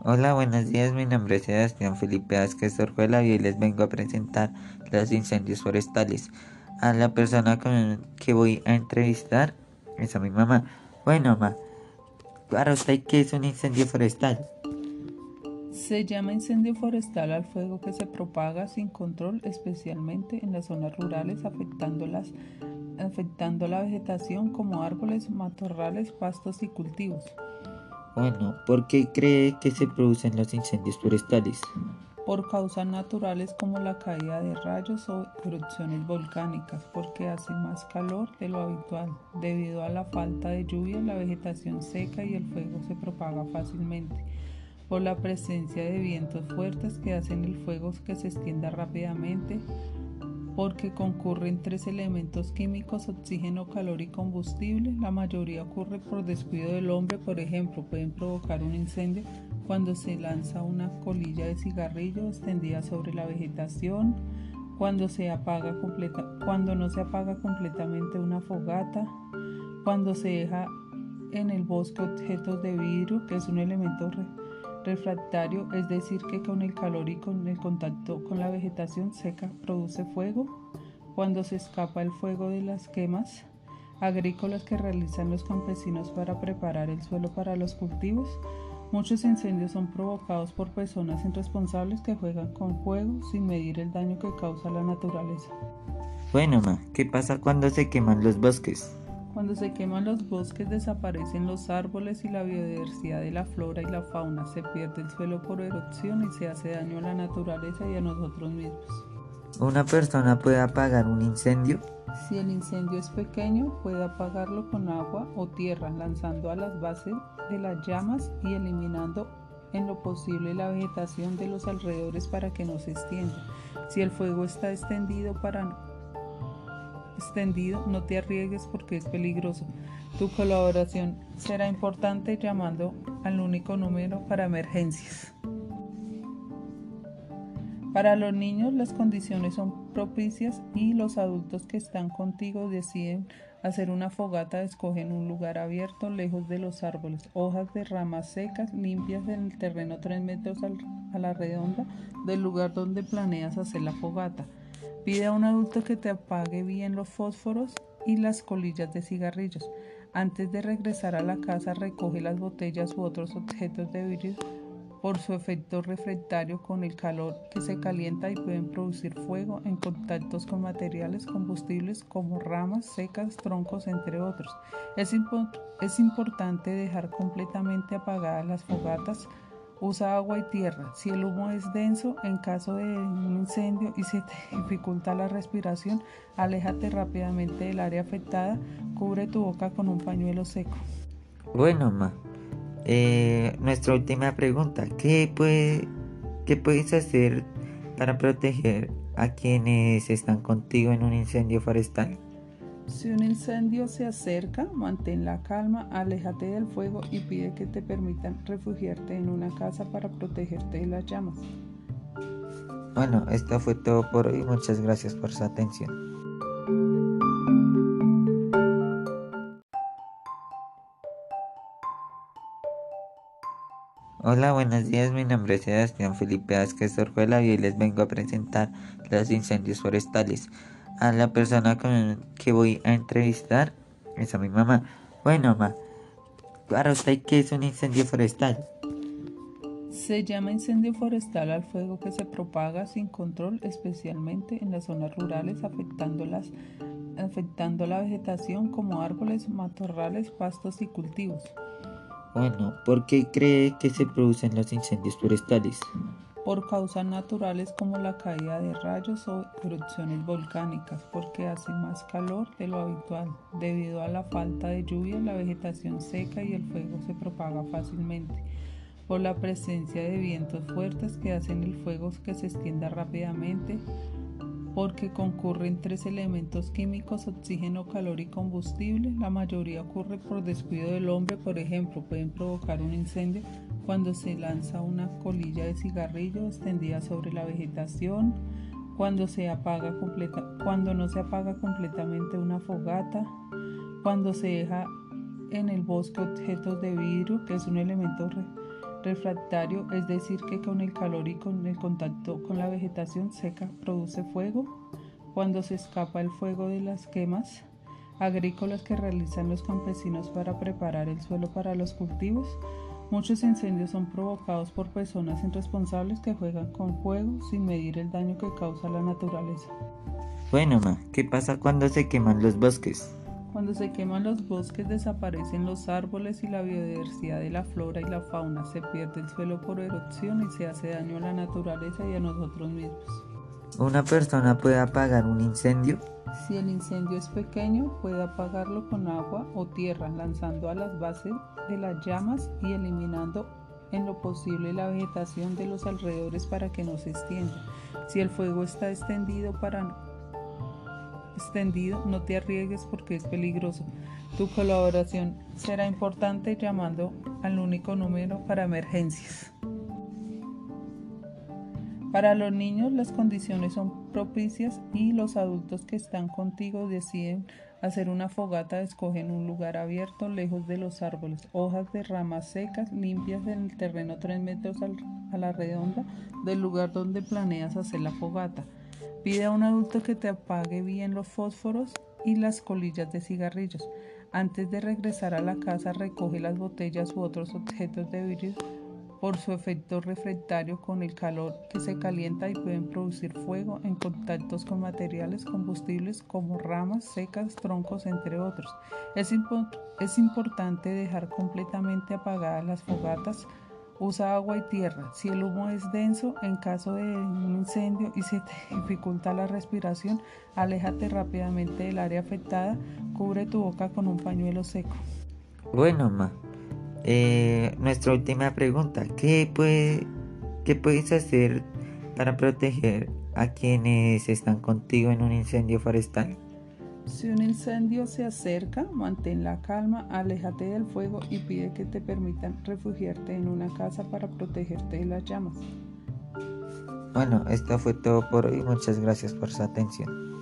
Hola, buenos días. Mi nombre es Sebastián Felipe Vázquez Orjuela y hoy les vengo a presentar los incendios forestales. A la persona con que voy a entrevistar es a mi mamá. Bueno, mamá, para usted, ¿qué es un incendio forestal? Se llama incendio forestal al fuego que se propaga sin control, especialmente en las zonas rurales, afectando, las, afectando la vegetación como árboles, matorrales, pastos y cultivos. Bueno, ¿por qué cree que se producen los incendios forestales? Por causas naturales como la caída de rayos o erupciones volcánicas, porque hace más calor de lo habitual. Debido a la falta de lluvia, la vegetación seca y el fuego se propaga fácilmente. Por la presencia de vientos fuertes que hacen el fuego que se extienda rápidamente, porque concurren tres elementos químicos, oxígeno, calor y combustible. La mayoría ocurre por descuido del hombre, por ejemplo, pueden provocar un incendio cuando se lanza una colilla de cigarrillo extendida sobre la vegetación, cuando, se apaga cuando no se apaga completamente una fogata, cuando se deja en el bosque objetos de vidrio, que es un elemento refractario, es decir, que con el calor y con el contacto con la vegetación seca produce fuego, cuando se escapa el fuego de las quemas agrícolas que realizan los campesinos para preparar el suelo para los cultivos, Muchos incendios son provocados por personas irresponsables que juegan con fuego sin medir el daño que causa la naturaleza. Bueno, ma, ¿qué pasa cuando se queman los bosques? Cuando se queman los bosques desaparecen los árboles y la biodiversidad de la flora y la fauna, se pierde el suelo por erupción y se hace daño a la naturaleza y a nosotros mismos. ¿Una persona puede apagar un incendio? Si el incendio es pequeño, puede apagarlo con agua o tierra, lanzando a las bases de las llamas y eliminando en lo posible la vegetación de los alrededores para que no se extienda. Si el fuego está extendido para extendido, no te arriesgues porque es peligroso. Tu colaboración será importante llamando al único número para emergencias. Para los niños las condiciones son propicias y los adultos que están contigo deciden hacer una fogata, escogen un lugar abierto lejos de los árboles, hojas de ramas secas, limpias en el terreno 3 metros a la redonda del lugar donde planeas hacer la fogata. Pide a un adulto que te apague bien los fósforos y las colillas de cigarrillos. Antes de regresar a la casa, recoge las botellas u otros objetos de vidrio por su efecto refractario con el calor que se calienta y pueden producir fuego en contactos con materiales combustibles como ramas secas, troncos, entre otros. Es, es importante dejar completamente apagadas las fogatas Usa agua y tierra. Si el humo es denso, en caso de un incendio y se te dificulta la respiración, aléjate rápidamente del área afectada. Cubre tu boca con un pañuelo seco. Bueno, ma. Eh, nuestra última pregunta. ¿Qué, puede, ¿Qué puedes hacer para proteger a quienes están contigo en un incendio forestal? Si un incendio se acerca, mantén la calma, aléjate del fuego y pide que te permitan refugiarte en una casa para protegerte de las llamas. Bueno, esto fue todo por hoy. Muchas gracias por su atención. Hola, buenos días. Mi nombre es Sebastián Felipe Vázquez Orjuela y hoy les vengo a presentar los incendios forestales a la persona con que voy a entrevistar es a mi mamá. Bueno, mamá, para usted, ¿qué es un incendio forestal? Se llama incendio forestal al fuego que se propaga sin control, especialmente en las zonas rurales, afectando, las, afectando la vegetación como árboles, matorrales, pastos y cultivos. Bueno, ¿por qué cree que se producen los incendios forestales? Por causas naturales como la caída de rayos o erupciones volcánicas, porque hace más calor de lo habitual. Debido a la falta de lluvia, la vegetación seca y el fuego se propaga fácilmente. Por la presencia de vientos fuertes que hacen el fuego que se extienda rápidamente, porque concurren tres elementos químicos, oxígeno, calor y combustible. La mayoría ocurre por descuido del hombre, por ejemplo, pueden provocar un incendio cuando se lanza una colilla de cigarrillo extendida sobre la vegetación, cuando, se apaga completa, cuando no se apaga completamente una fogata, cuando se deja en el bosque objetos de vidrio, que es un elemento refractario, es decir, que con el calor y con el contacto con la vegetación seca produce fuego. Cuando se escapa el fuego de las quemas agrícolas que realizan los campesinos para preparar el suelo para los cultivos, muchos incendios son provocados por personas irresponsables que juegan con fuego sin medir el daño que causa la naturaleza. Bueno, ma, ¿qué pasa cuando se queman los bosques? Cuando se queman los bosques desaparecen los árboles y la biodiversidad de la flora y la fauna, se pierde el suelo por erupción y se hace daño a la naturaleza y a nosotros mismos. ¿Una persona puede apagar un incendio? Si el incendio es pequeño, puede apagarlo con agua o tierra, lanzando a las bases de las llamas y eliminando en lo posible la vegetación de los alrededores para que no se extienda. Si el fuego está extendido para extendido, no te arriesgues porque es peligroso. Tu colaboración será importante llamando al único número para emergencias. Para los niños las condiciones son propicias y los adultos que están contigo deciden hacer una fogata, escogen un lugar abierto, lejos de los árboles, hojas de ramas secas, limpias en el terreno 3 metros a la redonda del lugar donde planeas hacer la fogata. Pide a un adulto que te apague bien los fósforos y las colillas de cigarrillos. Antes de regresar a la casa, recoge las botellas u otros objetos de vidrio por su efecto refractario con el calor que se calienta y pueden producir fuego en contactos con materiales combustibles como ramas secas, troncos, entre otros. Es, es importante dejar completamente apagadas las fogatas Usa agua y tierra. Si el humo es denso, en caso de un incendio y se te dificulta la respiración, aléjate rápidamente del área afectada. Cubre tu boca con un pañuelo seco. Bueno, ma. Eh, nuestra última pregunta. ¿Qué, puede, ¿Qué puedes hacer para proteger a quienes están contigo en un incendio forestal? Si un incendio se acerca, mantén la calma, aléjate del fuego y pide que te permitan refugiarte en una casa para protegerte de las llamas. Bueno, esto fue todo por hoy. Muchas gracias por su atención.